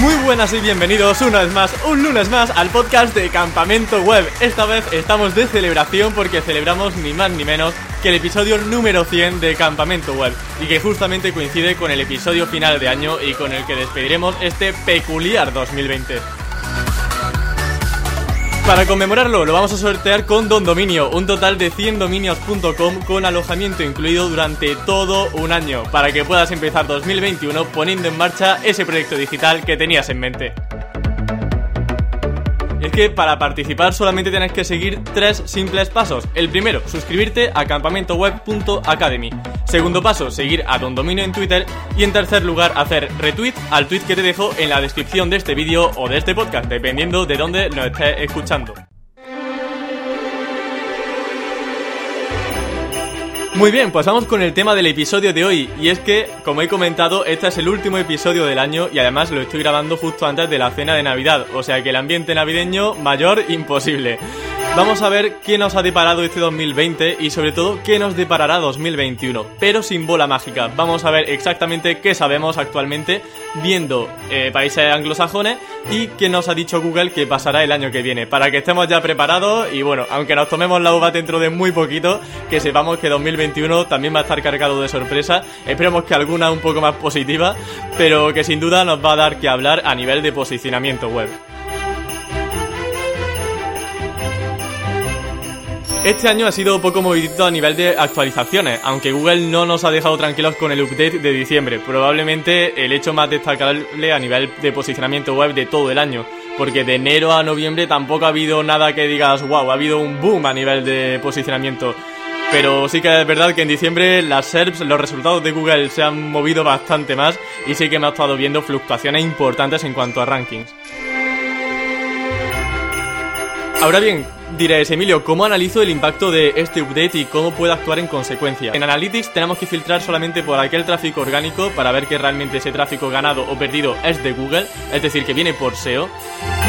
Muy buenas y bienvenidos una vez más, un lunes más, al podcast de Campamento Web. Esta vez estamos de celebración porque celebramos ni más ni menos que el episodio número 100 de Campamento Web y que justamente coincide con el episodio final de año y con el que despediremos este peculiar 2020. Para conmemorarlo, lo vamos a sortear con Don Dominio, un total de 100 dominios.com con alojamiento incluido durante todo un año, para que puedas empezar 2021 poniendo en marcha ese proyecto digital que tenías en mente. Para participar solamente tienes que seguir tres simples pasos. El primero, suscribirte a campamentoweb.academy. Segundo paso, seguir a Don Dominio en Twitter. Y en tercer lugar, hacer retweet al tweet que te dejo en la descripción de este vídeo o de este podcast, dependiendo de dónde lo estés escuchando. Muy bien, pues vamos con el tema del episodio de hoy. Y es que, como he comentado, este es el último episodio del año y además lo estoy grabando justo antes de la cena de Navidad. O sea que el ambiente navideño mayor imposible. Vamos a ver qué nos ha deparado este 2020 y sobre todo qué nos deparará 2021, pero sin bola mágica. Vamos a ver exactamente qué sabemos actualmente viendo eh, países anglosajones y qué nos ha dicho Google que pasará el año que viene, para que estemos ya preparados y bueno, aunque nos tomemos la uva dentro de muy poquito, que sepamos que 2021 también va a estar cargado de sorpresas, esperemos que alguna un poco más positiva, pero que sin duda nos va a dar que hablar a nivel de posicionamiento web. Este año ha sido poco movidito a nivel de actualizaciones, aunque Google no nos ha dejado tranquilos con el update de diciembre, probablemente el hecho más destacable a nivel de posicionamiento web de todo el año, porque de enero a noviembre tampoco ha habido nada que digas, wow, ha habido un boom a nivel de posicionamiento. Pero sí que es verdad que en diciembre las SERPs, los resultados de Google se han movido bastante más y sí que me ha estado viendo fluctuaciones importantes en cuanto a rankings. Ahora bien, diréis, Emilio, ¿cómo analizo el impacto de este update y cómo puedo actuar en consecuencia? En Analytics tenemos que filtrar solamente por aquel tráfico orgánico para ver que realmente ese tráfico ganado o perdido es de Google, es decir, que viene por SEO.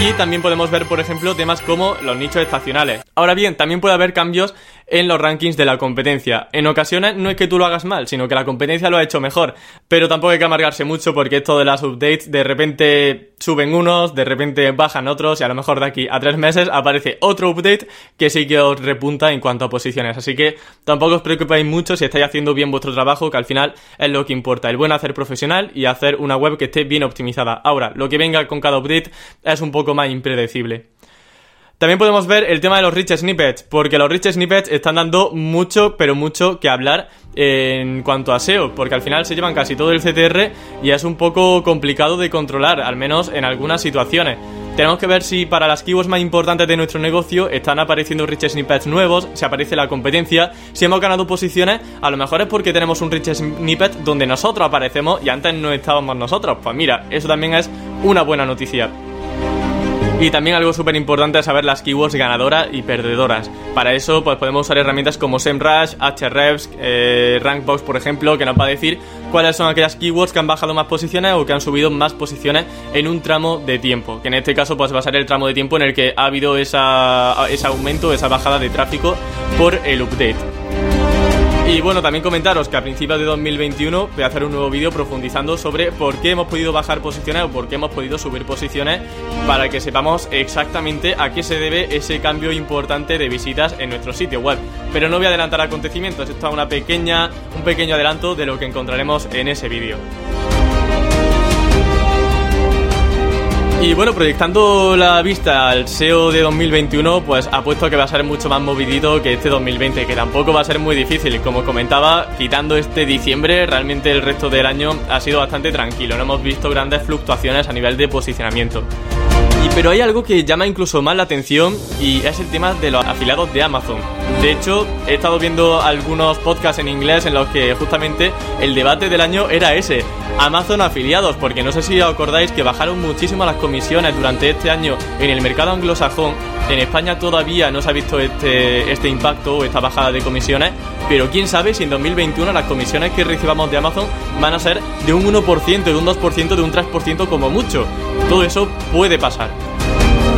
Y también podemos ver, por ejemplo, temas como los nichos estacionales. Ahora bien, también puede haber cambios en los rankings de la competencia. En ocasiones no es que tú lo hagas mal, sino que la competencia lo ha hecho mejor. Pero tampoco hay que amargarse mucho porque esto de las updates de repente suben unos, de repente bajan otros y a lo mejor de aquí a tres meses aparece otro update que sí que os repunta en cuanto a posiciones. Así que tampoco os preocupéis mucho si estáis haciendo bien vuestro trabajo, que al final es lo que importa. El buen hacer profesional y hacer una web que esté bien optimizada. Ahora, lo que venga con cada update es un poco más impredecible. También podemos ver el tema de los rich snippets, porque los rich snippets están dando mucho, pero mucho que hablar en cuanto a SEO, porque al final se llevan casi todo el CTR y es un poco complicado de controlar, al menos en algunas situaciones. Tenemos que ver si para las keywords más importantes de nuestro negocio están apareciendo rich snippets nuevos, si aparece la competencia, si hemos ganado posiciones, a lo mejor es porque tenemos un rich snippet donde nosotros aparecemos y antes no estábamos nosotros. Pues mira, eso también es una buena noticia. Y también algo súper importante es saber las keywords ganadoras y perdedoras. Para eso pues podemos usar herramientas como SEMrush, Ahrefs, eh, Rankbox por ejemplo, que nos va a decir cuáles son aquellas keywords que han bajado más posiciones o que han subido más posiciones en un tramo de tiempo. Que en este caso pues va a ser el tramo de tiempo en el que ha habido esa, ese aumento, esa bajada de tráfico por el update. Y bueno, también comentaros que a principios de 2021 voy a hacer un nuevo vídeo profundizando sobre por qué hemos podido bajar posiciones o por qué hemos podido subir posiciones para que sepamos exactamente a qué se debe ese cambio importante de visitas en nuestro sitio web. Pero no voy a adelantar acontecimientos, esto es una pequeña, un pequeño adelanto de lo que encontraremos en ese vídeo. Y bueno, proyectando la vista al SEO de 2021, pues apuesto que va a ser mucho más movidito que este 2020, que tampoco va a ser muy difícil. Como comentaba, quitando este diciembre, realmente el resto del año ha sido bastante tranquilo. No hemos visto grandes fluctuaciones a nivel de posicionamiento. Pero hay algo que llama incluso más la atención y es el tema de los afiliados de Amazon. De hecho, he estado viendo algunos podcasts en inglés en los que justamente el debate del año era ese. Amazon afiliados, porque no sé si os acordáis que bajaron muchísimo las comisiones durante este año en el mercado anglosajón. En España todavía no se ha visto este, este impacto o esta bajada de comisiones, pero quién sabe si en 2021 las comisiones que recibamos de Amazon van a ser de un 1%, de un 2%, de un 3% como mucho. Todo eso puede pasar.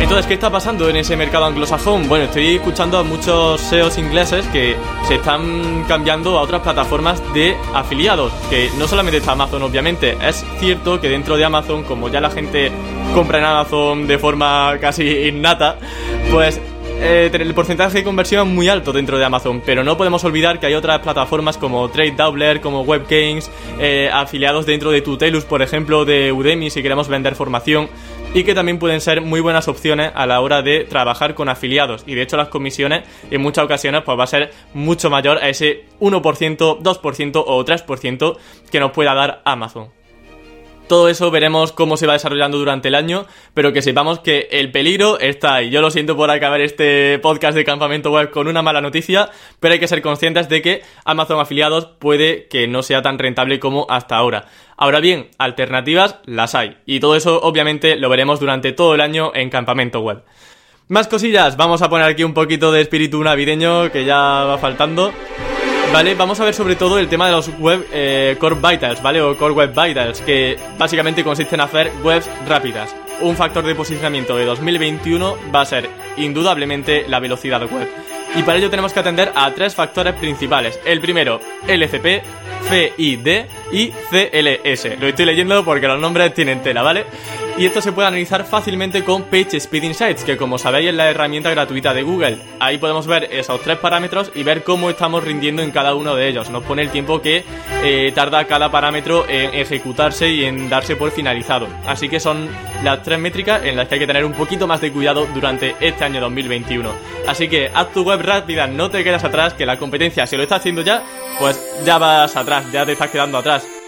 Entonces, ¿qué está pasando en ese mercado anglosajón? Bueno, estoy escuchando a muchos SEOs ingleses que se están cambiando a otras plataformas de afiliados, que no solamente está Amazon, obviamente. Es cierto que dentro de Amazon, como ya la gente compra en Amazon de forma casi innata, pues eh, el porcentaje de conversión es muy alto dentro de Amazon, pero no podemos olvidar que hay otras plataformas como Trade Doubler, como WebGames, eh, afiliados dentro de Tutelus, por ejemplo, de Udemy, si queremos vender formación y que también pueden ser muy buenas opciones a la hora de trabajar con afiliados. Y de hecho las comisiones en muchas ocasiones pues va a ser mucho mayor a ese 1%, 2% o 3% que nos pueda dar Amazon. Todo eso veremos cómo se va desarrollando durante el año, pero que sepamos que el peligro está ahí. Yo lo siento por acabar este podcast de campamento web con una mala noticia, pero hay que ser conscientes de que Amazon afiliados puede que no sea tan rentable como hasta ahora. Ahora bien, alternativas las hay, y todo eso obviamente lo veremos durante todo el año en campamento web. Más cosillas, vamos a poner aquí un poquito de espíritu navideño que ya va faltando. Vale, vamos a ver sobre todo el tema de los web eh, Core Vitals, ¿vale? O Core Web Vitals, que básicamente consiste en hacer webs rápidas. Un factor de posicionamiento de 2021 va a ser indudablemente la velocidad web. Y para ello tenemos que atender a tres factores principales. El primero, LCP, CID y CLS. Lo estoy leyendo porque los nombres tienen tela, ¿vale? Y esto se puede analizar fácilmente con PageSpeed Insights, que como sabéis es la herramienta gratuita de Google. Ahí podemos ver esos tres parámetros y ver cómo estamos rindiendo en cada uno de ellos. Nos pone el tiempo que eh, tarda cada parámetro en ejecutarse y en darse por finalizado. Así que son las tres métricas en las que hay que tener un poquito más de cuidado durante este año 2021. Así que haz tu web rápida, no te quedas atrás, que la competencia si lo está haciendo ya, pues ya vas atrás, ya te estás quedando atrás.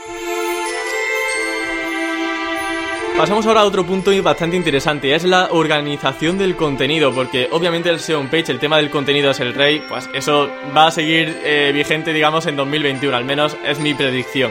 Pasamos ahora a otro punto bastante interesante, es la organización del contenido, porque obviamente el SEO page, el tema del contenido es el rey, pues eso va a seguir eh, vigente, digamos, en 2021, al menos es mi predicción.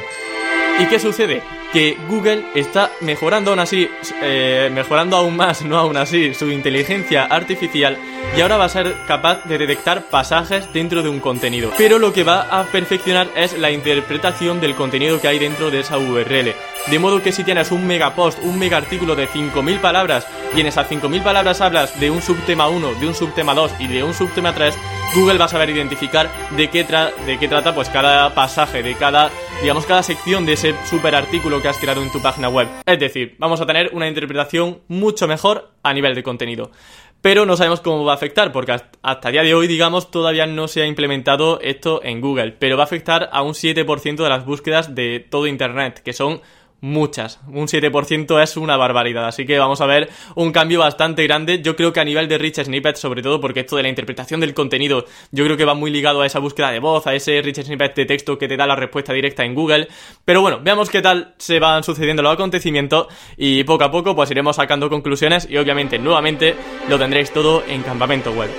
¿Y qué sucede? Que Google está mejorando aún así, eh, mejorando aún más, no aún así, su inteligencia artificial y ahora va a ser capaz de detectar pasajes dentro de un contenido. Pero lo que va a perfeccionar es la interpretación del contenido que hay dentro de esa URL. De modo que si tienes un mega post, un mega artículo de 5.000 palabras y en esas 5.000 palabras hablas de un subtema 1, de un subtema 2 y de un subtema 3, Google va a saber identificar de qué, de qué trata pues cada pasaje, de cada, digamos, cada sección de ese super artículo que has creado en tu página web. Es decir, vamos a tener una interpretación mucho mejor a nivel de contenido pero no sabemos cómo va a afectar, porque hasta el día de hoy, digamos, todavía no se ha implementado esto en Google, pero va a afectar a un 7% de las búsquedas de todo Internet, que son muchas. Un 7% es una barbaridad. Así que vamos a ver un cambio bastante grande. Yo creo que a nivel de Rich Snippet, sobre todo porque esto de la interpretación del contenido, yo creo que va muy ligado a esa búsqueda de voz, a ese Rich Snippet de texto que te da la respuesta directa en Google. Pero bueno, veamos qué tal se van sucediendo los acontecimientos y poco a poco pues iremos sacando conclusiones y obviamente nuevamente lo tendréis todo en campamento web.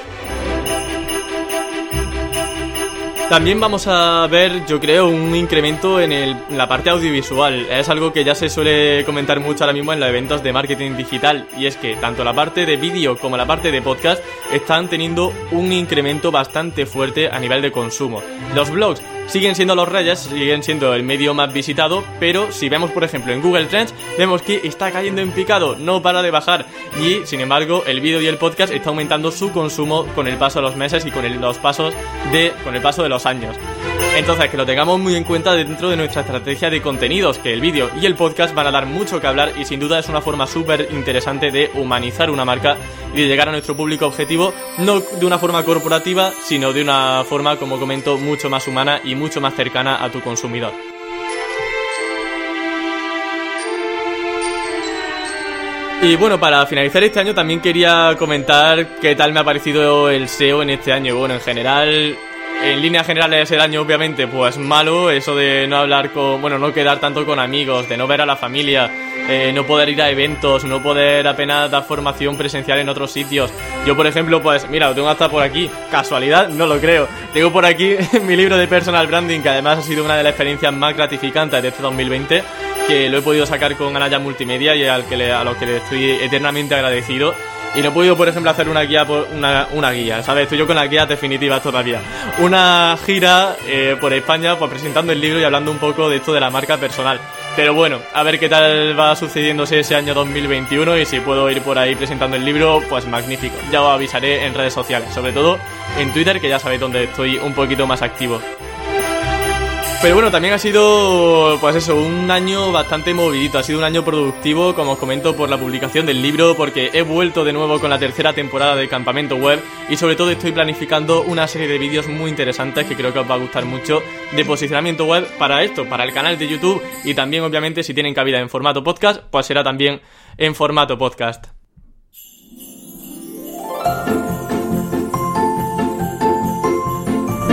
También vamos a ver, yo creo, un incremento en, la parte audiovisual. Es algo que ya se suele comentar mucho ahora mismo en los eventos de marketing digital. Y es que tanto la parte de vídeo como la parte de podcast están teniendo un incremento bastante fuerte a nivel de consumo. Los blogs siguen siendo los reyes, siguen siendo el medio más visitado, pero si vemos por ejemplo en Google Trends, vemos que está cayendo en picado, no para de bajar y sin embargo el vídeo y el podcast está aumentando su consumo con el paso de los meses y con el, los pasos de con el paso de los años. Entonces, que lo tengamos muy en cuenta dentro de nuestra estrategia de contenidos, que el vídeo y el podcast van a dar mucho que hablar y sin duda es una forma súper interesante de humanizar una marca y de llegar a nuestro público objetivo, no de una forma corporativa, sino de una forma, como comento, mucho más humana y mucho más cercana a tu consumidor. Y bueno, para finalizar este año también quería comentar qué tal me ha parecido el SEO en este año. Bueno, en general en líneas generales el año obviamente pues malo, eso de no hablar con, bueno, no quedar tanto con amigos, de no ver a la familia, eh, no poder ir a eventos, no poder apenas dar formación presencial en otros sitios. Yo por ejemplo pues mira, lo tengo hasta por aquí, casualidad, no lo creo. Tengo por aquí mi libro de personal branding que además ha sido una de las experiencias más gratificantes de este 2020 que lo he podido sacar con Anaya Multimedia y al que le, a los que le estoy eternamente agradecido y no he podido, por ejemplo, hacer una guía, por una, una guía, ¿sabes? Estoy yo con las guías definitivas todavía. Una gira eh, por España, pues presentando el libro y hablando un poco de esto de la marca personal. Pero bueno, a ver qué tal va sucediéndose ese año 2021 y si puedo ir por ahí presentando el libro, pues magnífico. Ya os avisaré en redes sociales, sobre todo en Twitter, que ya sabéis donde estoy un poquito más activo. Pero bueno, también ha sido, pues eso, un año bastante movidito, ha sido un año productivo, como os comento, por la publicación del libro, porque he vuelto de nuevo con la tercera temporada de Campamento Web y sobre todo estoy planificando una serie de vídeos muy interesantes que creo que os va a gustar mucho de posicionamiento web para esto, para el canal de YouTube y también obviamente si tienen cabida en formato podcast, pues será también en formato podcast.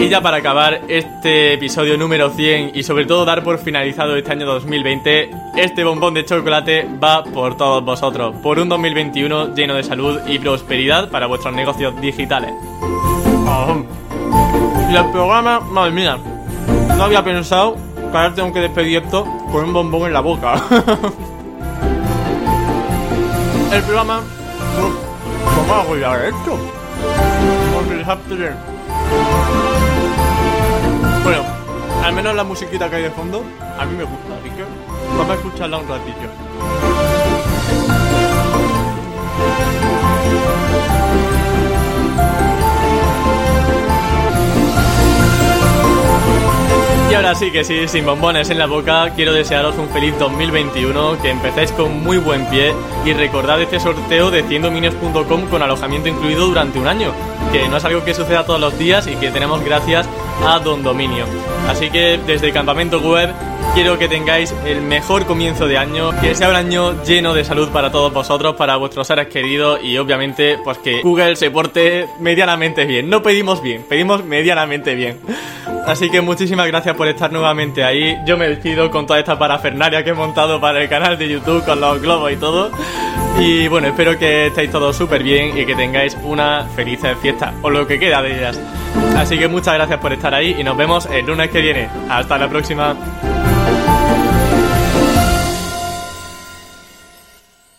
Y ya para acabar este episodio número 100 y sobre todo dar por finalizado este año 2020, este bombón de chocolate va por todos vosotros, por un 2021 lleno de salud y prosperidad para vuestros negocios digitales. Y el programa, madre mía, no había pensado que ahora tengo que despedir esto con un bombón en la boca. el programa, ¿cómo hago ya esto? Bueno, al menos la musiquita que hay de fondo a mí me gusta, así que vamos a escucharla un ratillo. Y ahora sí que sí, sin bombones en la boca, quiero desearos un feliz 2021, que empecéis con muy buen pie y recordad este sorteo de 100dominios.com con alojamiento incluido durante un año, que no es algo que suceda todos los días y que tenemos gracias a Don Dominio. Así que desde Campamento Web quiero que tengáis el mejor comienzo de año, que sea un año lleno de salud para todos vosotros, para vuestros seres queridos y obviamente pues que Google se porte medianamente bien. No pedimos bien, pedimos medianamente bien. Así que muchísimas gracias por estar nuevamente ahí. Yo me despido con toda esta parafernaria que he montado para el canal de YouTube con los globos y todo. Y bueno, espero que estéis todos súper bien y que tengáis una feliz fiesta o lo que queda de ellas. Así que muchas gracias por estar ahí y nos vemos el lunes que viene. Hasta la próxima.